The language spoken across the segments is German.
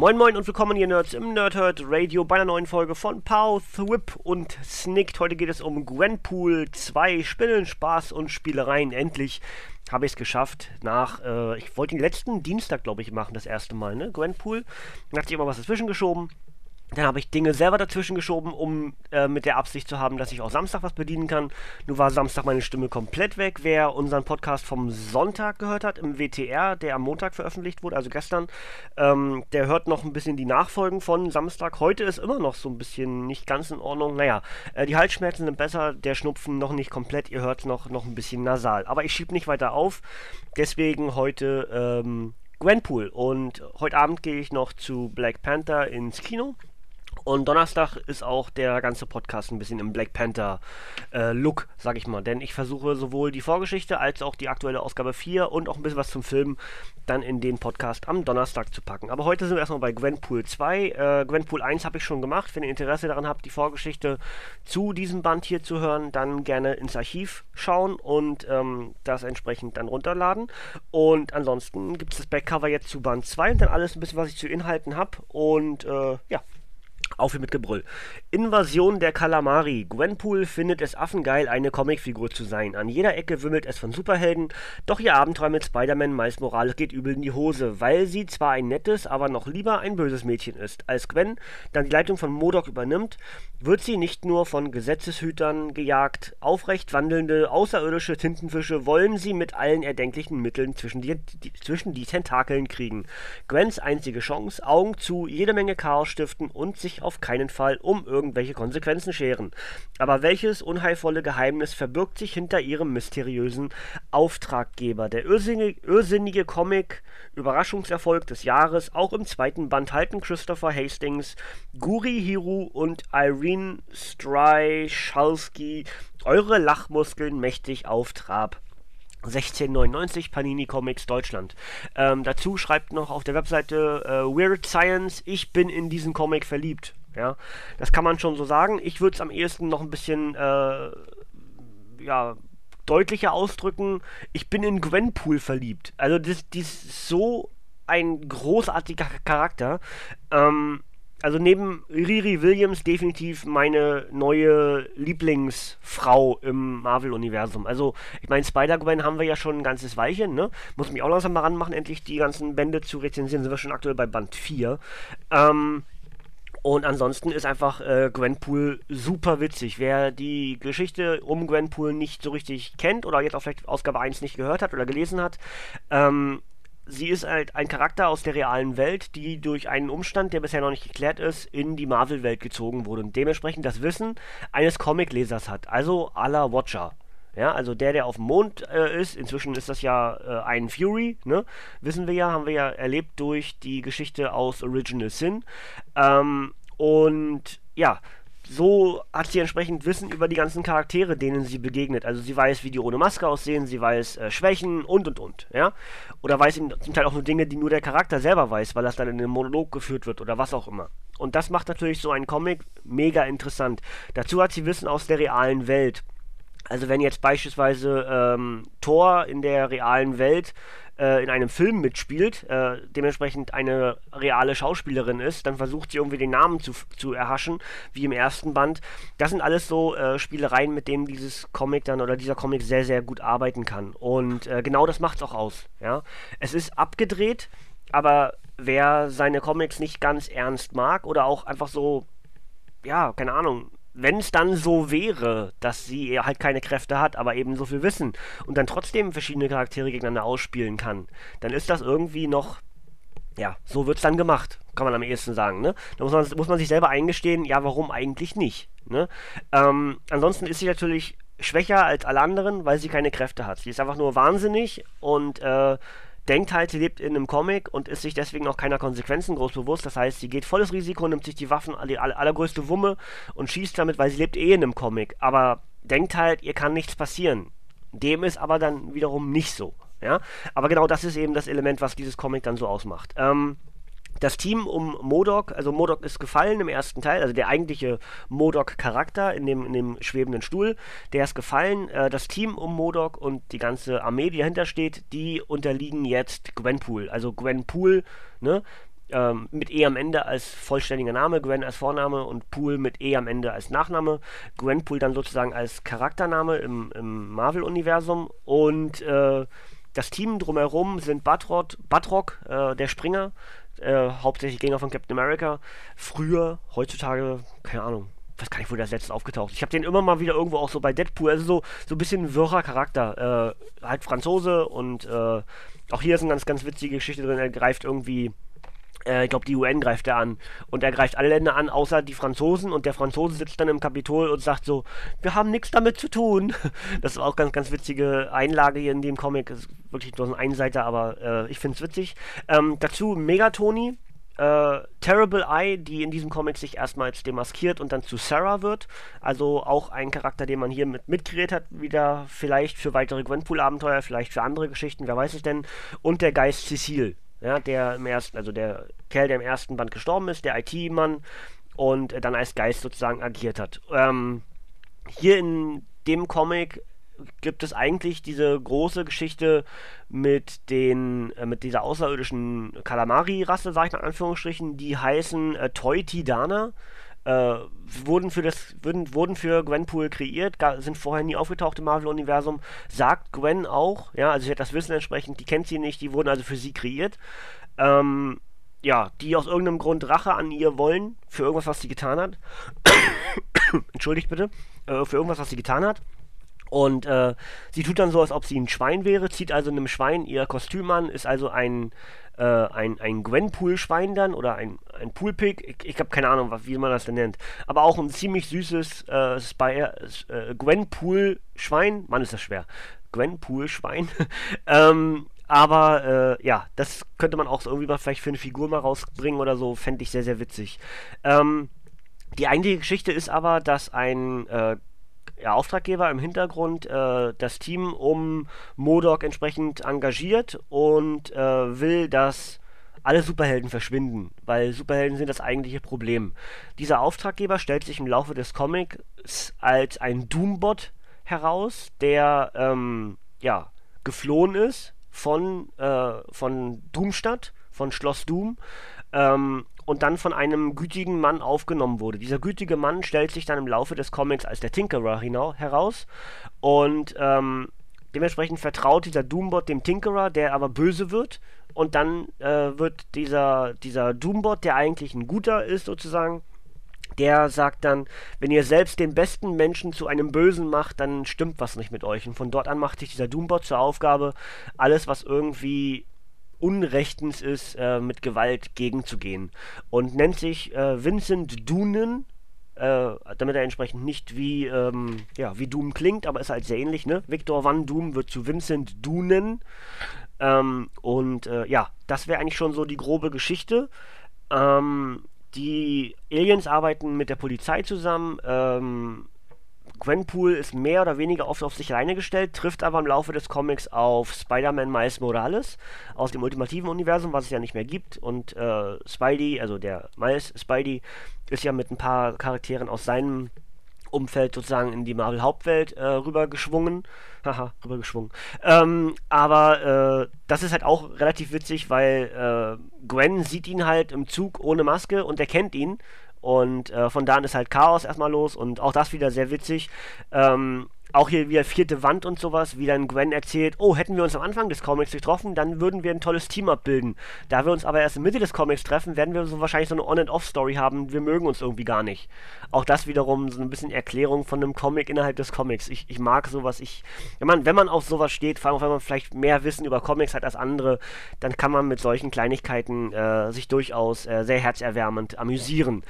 Moin Moin und willkommen ihr Nerds im Nerdhurt Radio bei einer neuen Folge von Pow, Thwip und Snicked. Heute geht es um Gwenpool 2, Spinnen, Spaß und Spielereien. Endlich habe ich es geschafft. Nach, äh, ich wollte den letzten Dienstag, glaube ich, machen, das erste Mal, ne? Gwenpool. Dann hat sich immer was dazwischen geschoben. Dann habe ich Dinge selber dazwischen geschoben, um äh, mit der Absicht zu haben, dass ich auch Samstag was bedienen kann. Nun war Samstag meine Stimme komplett weg. Wer unseren Podcast vom Sonntag gehört hat, im WTR, der am Montag veröffentlicht wurde, also gestern, ähm, der hört noch ein bisschen die Nachfolgen von Samstag. Heute ist immer noch so ein bisschen nicht ganz in Ordnung. Naja, äh, die Halsschmerzen sind besser, der Schnupfen noch nicht komplett. Ihr hört noch, noch ein bisschen nasal. Aber ich schiebe nicht weiter auf. Deswegen heute ähm, Gwenpool. Und heute Abend gehe ich noch zu Black Panther ins Kino. Und Donnerstag ist auch der ganze Podcast ein bisschen im Black Panther äh, Look, sag ich mal. Denn ich versuche sowohl die Vorgeschichte als auch die aktuelle Ausgabe 4 und auch ein bisschen was zum Film dann in den Podcast am Donnerstag zu packen. Aber heute sind wir erstmal bei Gwenpool 2. Äh, Gwenpool 1 habe ich schon gemacht. Wenn ihr Interesse daran habt, die Vorgeschichte zu diesem Band hier zu hören, dann gerne ins Archiv schauen und ähm, das entsprechend dann runterladen. Und ansonsten gibt es das Backcover jetzt zu Band 2 und dann alles ein bisschen, was ich zu Inhalten habe. Und äh, ja, auf mit Gebrüll. Invasion der Kalamari. Gwenpool findet es affengeil, eine Comicfigur zu sein. An jeder Ecke wimmelt es von Superhelden, doch ihr Abenteuer mit Spider-Man Miles Morales geht übel in die Hose, weil sie zwar ein nettes, aber noch lieber ein böses Mädchen ist. Als Gwen dann die Leitung von Modok übernimmt, wird sie nicht nur von Gesetzeshütern gejagt, aufrecht wandelnde außerirdische Tintenfische wollen sie mit allen erdenklichen Mitteln zwischen die, die, zwischen die Tentakeln kriegen. Gwens einzige Chance, Augen zu, jede Menge Chaos stiften und sich auf keinen Fall um irgendwelche Konsequenzen scheren. Aber welches unheilvolle Geheimnis verbirgt sich hinter ihrem mysteriösen Auftraggeber? Der irrsinnige, irrsinnige Comic Überraschungserfolg des Jahres, auch im zweiten Band halten Christopher Hastings, Guri Hiru und Irene Strychalski eure Lachmuskeln mächtig auf Trab. 1699 Panini Comics Deutschland. Ähm, dazu schreibt noch auf der Webseite äh, Weird Science, ich bin in diesen Comic verliebt. Ja, das kann man schon so sagen. Ich würde es am ehesten noch ein bisschen äh, ja, deutlicher ausdrücken. Ich bin in Gwenpool verliebt. Also das, das ist so ein großartiger Charakter. Ähm, also neben Riri Williams definitiv meine neue Lieblingsfrau im Marvel-Universum. Also, ich meine, Spider-Gwen haben wir ja schon ein ganzes Weilchen, ne? Muss mich auch langsam mal ranmachen, endlich die ganzen Bände zu rezensieren. Sind wir schon aktuell bei Band 4. Ähm, und ansonsten ist einfach äh, Gwenpool super witzig. Wer die Geschichte um Gwenpool nicht so richtig kennt oder jetzt auch vielleicht Ausgabe 1 nicht gehört hat oder gelesen hat, ähm, sie ist halt ein Charakter aus der realen Welt, die durch einen Umstand, der bisher noch nicht geklärt ist, in die Marvel-Welt gezogen wurde und dementsprechend das Wissen eines Comic-Lesers hat, also la Watcher. Ja, also der, der auf dem Mond äh, ist, inzwischen ist das ja äh, ein Fury, ne? Wissen wir ja, haben wir ja erlebt durch die Geschichte aus Original Sin. Ähm, und ja, so hat sie entsprechend Wissen über die ganzen Charaktere, denen sie begegnet. Also sie weiß, wie die ohne Maske aussehen, sie weiß äh, Schwächen und und und, ja. Oder weiß eben zum Teil auch nur Dinge, die nur der Charakter selber weiß, weil das dann in einem Monolog geführt wird oder was auch immer. Und das macht natürlich so einen Comic mega interessant. Dazu hat sie Wissen aus der realen Welt. Also wenn jetzt beispielsweise ähm, Thor in der realen Welt äh, in einem Film mitspielt, äh, dementsprechend eine reale Schauspielerin ist, dann versucht sie irgendwie den Namen zu, zu erhaschen, wie im ersten Band. Das sind alles so äh, Spielereien, mit denen dieses Comic dann oder dieser Comic sehr, sehr gut arbeiten kann. Und äh, genau das macht es auch aus. Ja? Es ist abgedreht, aber wer seine Comics nicht ganz ernst mag oder auch einfach so, ja, keine Ahnung, wenn es dann so wäre, dass sie halt keine Kräfte hat, aber eben so viel Wissen und dann trotzdem verschiedene Charaktere gegeneinander ausspielen kann, dann ist das irgendwie noch, ja, so wird es dann gemacht, kann man am ehesten sagen, ne? Da muss man, muss man sich selber eingestehen, ja, warum eigentlich nicht, ne? Ähm, ansonsten ist sie natürlich schwächer als alle anderen, weil sie keine Kräfte hat. Sie ist einfach nur wahnsinnig und, äh, denkt halt, sie lebt in einem Comic und ist sich deswegen auch keiner Konsequenzen groß bewusst. Das heißt, sie geht volles Risiko, nimmt sich die Waffen, die allergrößte Wumme und schießt damit, weil sie lebt eh in einem Comic. Aber denkt halt, ihr kann nichts passieren. Dem ist aber dann wiederum nicht so. Ja? Aber genau das ist eben das Element, was dieses Comic dann so ausmacht. Ähm, das Team um Modok, also Modok ist gefallen im ersten Teil, also der eigentliche Modok-Charakter in dem, in dem schwebenden Stuhl, der ist gefallen. Äh, das Team um Modok und die ganze Armee, die dahinter steht, die unterliegen jetzt Gwenpool. Also Gwenpool, ne? Ähm, mit E am Ende als vollständiger Name, Gwen als Vorname und Pool mit E am Ende als Nachname. Gwenpool dann sozusagen als Charaktername im, im Marvel-Universum und äh, das Team drumherum sind Batrock, Batrock äh, der Springer, äh, hauptsächlich Gänger von Captain America. Früher, heutzutage, keine Ahnung, weiß gar nicht, wo der letzte aufgetaucht ist. Ich habe den immer mal wieder irgendwo auch so bei Deadpool, also so, so ein bisschen wirrer Charakter. Äh, halt Franzose und äh, auch hier ist eine ganz, ganz witzige Geschichte drin. Er greift irgendwie ich glaube, die UN greift er an. Und er greift alle Länder an, außer die Franzosen. Und der Franzose sitzt dann im Kapitol und sagt so, wir haben nichts damit zu tun. Das ist auch ganz, ganz witzige Einlage hier in dem Comic. Ist wirklich nur so ein Einseiter, aber äh, ich finde es witzig. Ähm, dazu Megatoni. Äh, Terrible Eye, die in diesem Comic sich erstmals demaskiert und dann zu Sarah wird. Also auch ein Charakter, den man hier mit mitkreiert hat, wieder vielleicht für weitere Gwenpool-Abenteuer, vielleicht für andere Geschichten, wer weiß es denn. Und der Geist Cecile, ja, der im ersten, also der Kerl, der im ersten Band gestorben ist, der IT-Mann und äh, dann als Geist sozusagen agiert hat. Ähm, hier in dem Comic gibt es eigentlich diese große Geschichte mit den äh, mit dieser außerirdischen Kalamari-Rasse, sage ich in Anführungsstrichen, die heißen äh, Toy Tidana äh, wurden für das wurden, wurden für Gwenpool kreiert, sind vorher nie aufgetaucht im Marvel-Universum. Sagt Gwen auch, ja, also sie hat das Wissen entsprechend, die kennt sie nicht, die wurden also für sie kreiert. Ähm, ja, die aus irgendeinem Grund Rache an ihr wollen, für irgendwas, was sie getan hat. Entschuldigt bitte, äh, für irgendwas, was sie getan hat. Und äh, sie tut dann so, als ob sie ein Schwein wäre, zieht also einem Schwein ihr Kostüm an, ist also ein äh, ein, ein Gwenpool-Schwein dann oder ein, ein Poolpig. Ich, ich habe keine Ahnung, wie man das denn nennt. Aber auch ein ziemlich süßes äh, äh, Gwenpool-Schwein. Mann, ist das schwer. Gwenpool-Schwein. ähm, aber äh, ja, das könnte man auch so irgendwie mal vielleicht für eine Figur mal rausbringen oder so. Fände ich sehr, sehr witzig. Ähm, die eigentliche Geschichte ist aber, dass ein äh, ja, Auftraggeber im Hintergrund äh, das Team um Modok entsprechend engagiert und äh, will, dass alle Superhelden verschwinden, weil Superhelden sind das eigentliche Problem. Dieser Auftraggeber stellt sich im Laufe des Comics als ein Doombot heraus, der ähm, ja, geflohen ist von, äh, von Doomstadt, von Schloss Doom, ähm, und dann von einem gütigen Mann aufgenommen wurde. Dieser gütige Mann stellt sich dann im Laufe des Comics als der Tinkerer heraus und ähm, dementsprechend vertraut dieser Doombot dem Tinkerer, der aber böse wird und dann äh, wird dieser, dieser Doombot, der eigentlich ein guter ist sozusagen, der sagt dann, wenn ihr selbst den besten Menschen zu einem Bösen macht, dann stimmt was nicht mit euch. Und von dort an macht sich dieser Doombot zur Aufgabe, alles, was irgendwie Unrechtens ist, äh, mit Gewalt gegenzugehen. Und nennt sich äh, Vincent Doonen, äh, damit er entsprechend nicht wie, ähm, ja, wie Doom klingt, aber ist halt sehr ähnlich, ne? Victor Van Doom wird zu Vincent Doonen. Ähm, und äh, ja, das wäre eigentlich schon so die grobe Geschichte. Ähm, die Aliens arbeiten mit der Polizei zusammen. Ähm, Gwenpool ist mehr oder weniger oft auf sich alleine gestellt, trifft aber im Laufe des Comics auf Spider-Man Miles Morales aus dem ultimativen Universum, was es ja nicht mehr gibt. Und äh, Spidey, also der Miles Spidey, ist ja mit ein paar Charakteren aus seinem Umfeld sozusagen in die Marvel-Hauptwelt äh, rübergeschwungen. Haha, rübergeschwungen. Ähm, aber äh, das ist halt auch relativ witzig, weil äh, Gwen sieht ihn halt im Zug ohne Maske und er kennt ihn und äh, von da an ist halt Chaos erstmal los und auch das wieder sehr witzig. Ähm, auch hier wieder vierte Wand und sowas, wie dann Gwen erzählt, oh, hätten wir uns am Anfang des Comics getroffen, dann würden wir ein tolles Team abbilden. Da wir uns aber erst in Mitte des Comics treffen, werden wir so wahrscheinlich so eine On-and-Off-Story haben, wir mögen uns irgendwie gar nicht. Auch das wiederum so ein bisschen Erklärung von einem Comic innerhalb des Comics. Ich, ich mag sowas, ich, wenn man, wenn man auf sowas steht, vor allem wenn man vielleicht mehr Wissen über Comics hat als andere, dann kann man mit solchen Kleinigkeiten äh, sich durchaus äh, sehr herzerwärmend amüsieren.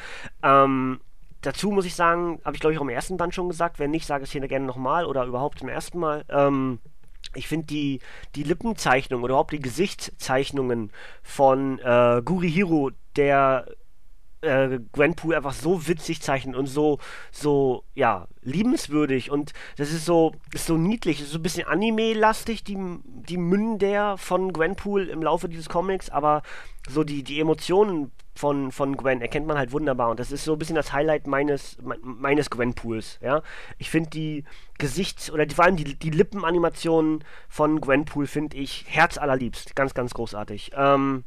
Ähm, dazu muss ich sagen, habe ich glaube ich auch im ersten Band schon gesagt, wenn nicht, sage ich es hier gerne nochmal oder überhaupt zum ersten Mal. Ähm, ich finde die, die Lippenzeichnung oder überhaupt die Gesichtszeichnungen von äh, Gurihiro, der äh, Gwenpool einfach so witzig zeichnet und so, so, ja, liebenswürdig und das ist so, ist so niedlich, ist so ein bisschen Anime-lastig, die, die Münder von Gwenpool im Laufe dieses Comics, aber so die, die Emotionen von, von Gwen erkennt man halt wunderbar und das ist so ein bisschen das Highlight meines, meines Gwenpools, ja. Ich finde die Gesichts- oder die, vor allem die, die Lippenanimationen von Gwenpool finde ich herzallerliebst, ganz, ganz großartig. Ähm,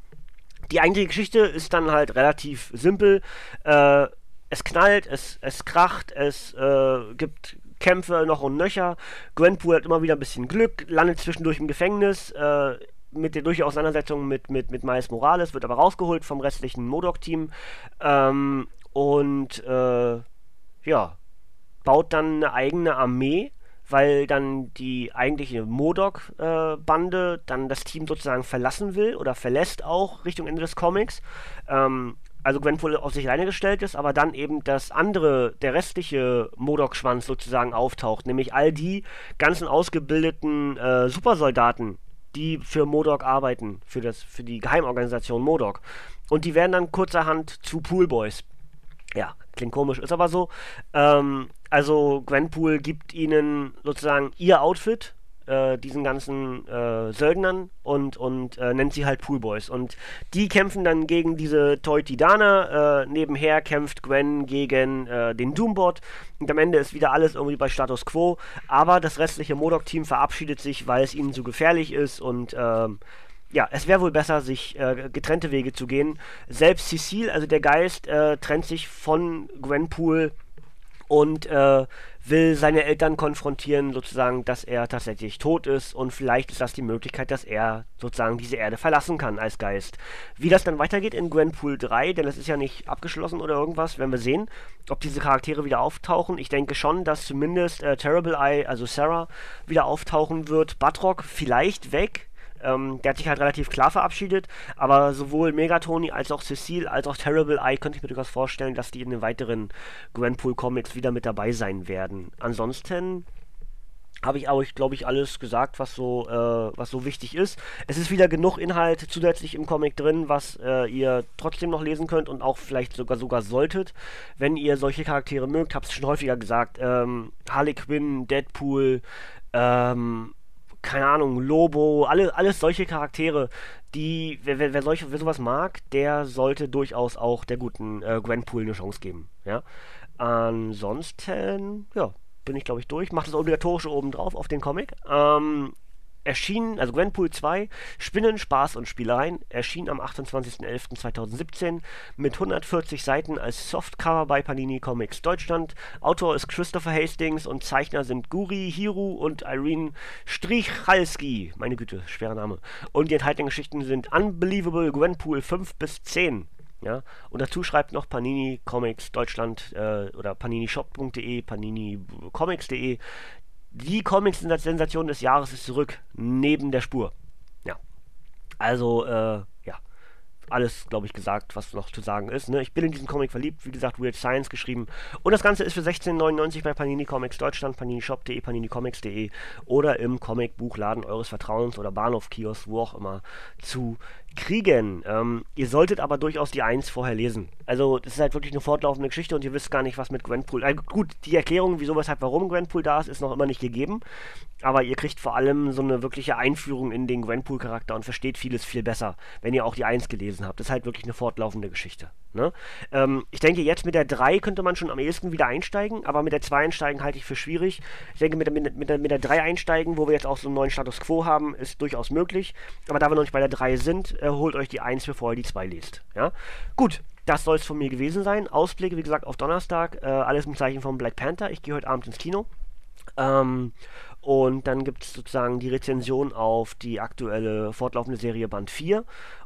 die eigentliche Geschichte ist dann halt relativ simpel. Äh, es knallt, es, es kracht, es äh, gibt Kämpfe noch und nöcher. Gwenpool hat immer wieder ein bisschen Glück, landet zwischendurch im Gefängnis. Äh, mit der durch Auseinandersetzung mit, mit, mit Miles Morales, wird aber rausgeholt vom restlichen Modok-Team. Ähm, und äh, ja, baut dann eine eigene Armee weil dann die eigentliche Modok-Bande äh, dann das Team sozusagen verlassen will oder verlässt auch Richtung Ende des Comics. Ähm, also Gwenpool auf sich alleine gestellt ist, aber dann eben das andere, der restliche Modok-Schwanz sozusagen auftaucht, nämlich all die ganzen ausgebildeten äh, Supersoldaten, die für Modok arbeiten, für, das, für die Geheimorganisation Modok. Und die werden dann kurzerhand zu Poolboys. Ja, klingt komisch, ist aber so. Ähm, also Gwenpool gibt ihnen sozusagen ihr Outfit, äh, diesen ganzen äh, Söldnern und, und äh, nennt sie halt Poolboys. Und die kämpfen dann gegen diese Toy-Tidaner. Äh, nebenher kämpft Gwen gegen äh, den Doombot. Und am Ende ist wieder alles irgendwie bei Status Quo. Aber das restliche Modok-Team verabschiedet sich, weil es ihnen zu gefährlich ist und ähm, ja, es wäre wohl besser, sich äh, getrennte Wege zu gehen. Selbst Cecile, also der Geist, äh, trennt sich von Gwenpool und äh, will seine Eltern konfrontieren, sozusagen, dass er tatsächlich tot ist und vielleicht ist das die Möglichkeit, dass er sozusagen diese Erde verlassen kann als Geist. Wie das dann weitergeht in Gwenpool 3, denn es ist ja nicht abgeschlossen oder irgendwas, werden wir sehen, ob diese Charaktere wieder auftauchen. Ich denke schon, dass zumindest äh, Terrible Eye, also Sarah, wieder auftauchen wird. Batrock vielleicht weg, ähm, der hat sich halt relativ klar verabschiedet, aber sowohl Megatoni als auch Cecile als auch Terrible Eye könnte ich mir durchaus vorstellen, dass die in den weiteren Gwenpool Comics wieder mit dabei sein werden. Ansonsten habe ich auch, glaube ich, alles gesagt, was so, äh, was so wichtig ist. Es ist wieder genug Inhalt zusätzlich im Comic drin, was äh, ihr trotzdem noch lesen könnt und auch vielleicht sogar sogar solltet, wenn ihr solche Charaktere mögt. Habe es schon häufiger gesagt. Ähm, Harley Quinn, Deadpool, ähm, keine Ahnung, Lobo, alle, alles solche Charaktere, die, wer, wer, wer, solche, wer sowas mag, der sollte durchaus auch der guten äh, Gwenpool eine Chance geben. Ja. Ansonsten, ja, bin ich glaube ich durch. Macht das obligatorische oben drauf auf den Comic. Ähm, erschien, also Gwenpool 2, Spinnen, Spaß und Spielereien, erschien am 28.11.2017 mit 140 Seiten als Softcover bei Panini Comics Deutschland. Autor ist Christopher Hastings und Zeichner sind Guri, Hiru und Irene Strichalski. Meine Güte, schwerer Name. Und die enthaltenen Geschichten sind Unbelievable Gwenpool 5 bis 10. Ja, und dazu schreibt noch Panini Comics Deutschland äh, oder paninishop.de, paninicomics.de die Comics-Sensation des Jahres ist zurück, neben der Spur. Ja. Also, äh, ja. Alles, glaube ich, gesagt, was noch zu sagen ist. Ne? Ich bin in diesen Comic verliebt, wie gesagt, Weird Science geschrieben. Und das Ganze ist für 16,99 bei Panini Comics Deutschland, paninishop.de, paninicomics.de oder im Comicbuchladen eures Vertrauens oder Bahnhofkiosk, wo auch immer, zu kriegen. Ähm, ihr solltet aber durchaus die 1 vorher lesen. Also, das ist halt wirklich eine fortlaufende Geschichte und ihr wisst gar nicht, was mit Gwenpool. Also gut, die Erklärung, wieso, weshalb, warum Gwenpool da ist, ist noch immer nicht gegeben. Aber ihr kriegt vor allem so eine wirkliche Einführung in den Gwenpool-Charakter und versteht vieles viel besser, wenn ihr auch die 1 gelesen habt. Das ist halt wirklich eine fortlaufende Geschichte. Ne? Ähm, ich denke, jetzt mit der 3 könnte man schon am ehesten wieder einsteigen, aber mit der 2 einsteigen halte ich für schwierig. Ich denke, mit der, mit, der, mit der 3 einsteigen, wo wir jetzt auch so einen neuen Status Quo haben, ist durchaus möglich. Aber da wir noch nicht bei der 3 sind, äh, holt euch die 1, bevor ihr die 2 lest. Ja? Gut, das soll es von mir gewesen sein. Ausblicke, wie gesagt, auf Donnerstag. Äh, alles im Zeichen von Black Panther. Ich gehe heute Abend ins Kino. Ähm, und dann gibt es sozusagen die Rezension auf die aktuelle fortlaufende Serie Band 4.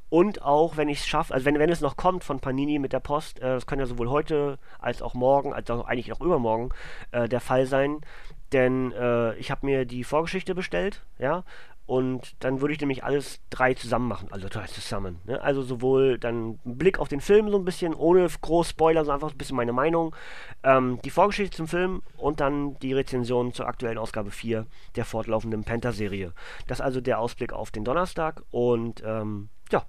Und auch, wenn ich es schaffe, also wenn, wenn es noch kommt von Panini mit der Post, äh, das kann ja sowohl heute als auch morgen, als auch eigentlich auch übermorgen äh, der Fall sein, denn äh, ich habe mir die Vorgeschichte bestellt, ja, und dann würde ich nämlich alles drei zusammen machen, also drei zusammen. Ne? Also sowohl dann ein Blick auf den Film so ein bisschen, ohne groß Spoiler, so einfach ein bisschen meine Meinung, ähm, die Vorgeschichte zum Film und dann die Rezension zur aktuellen Ausgabe 4 der fortlaufenden Panther-Serie. Das ist also der Ausblick auf den Donnerstag und ähm, ja,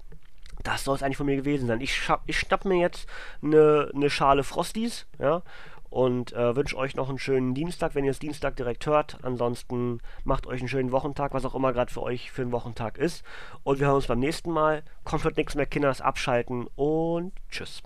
das soll es eigentlich von mir gewesen sein. Ich, ich schnapp mir jetzt eine, eine Schale Frosties, ja, und äh, wünsche euch noch einen schönen Dienstag, wenn ihr es Dienstag direkt hört. Ansonsten macht euch einen schönen Wochentag, was auch immer gerade für euch für einen Wochentag ist. Und wir hören uns beim nächsten Mal. Kommt nichts mehr, Kinders, abschalten und tschüss.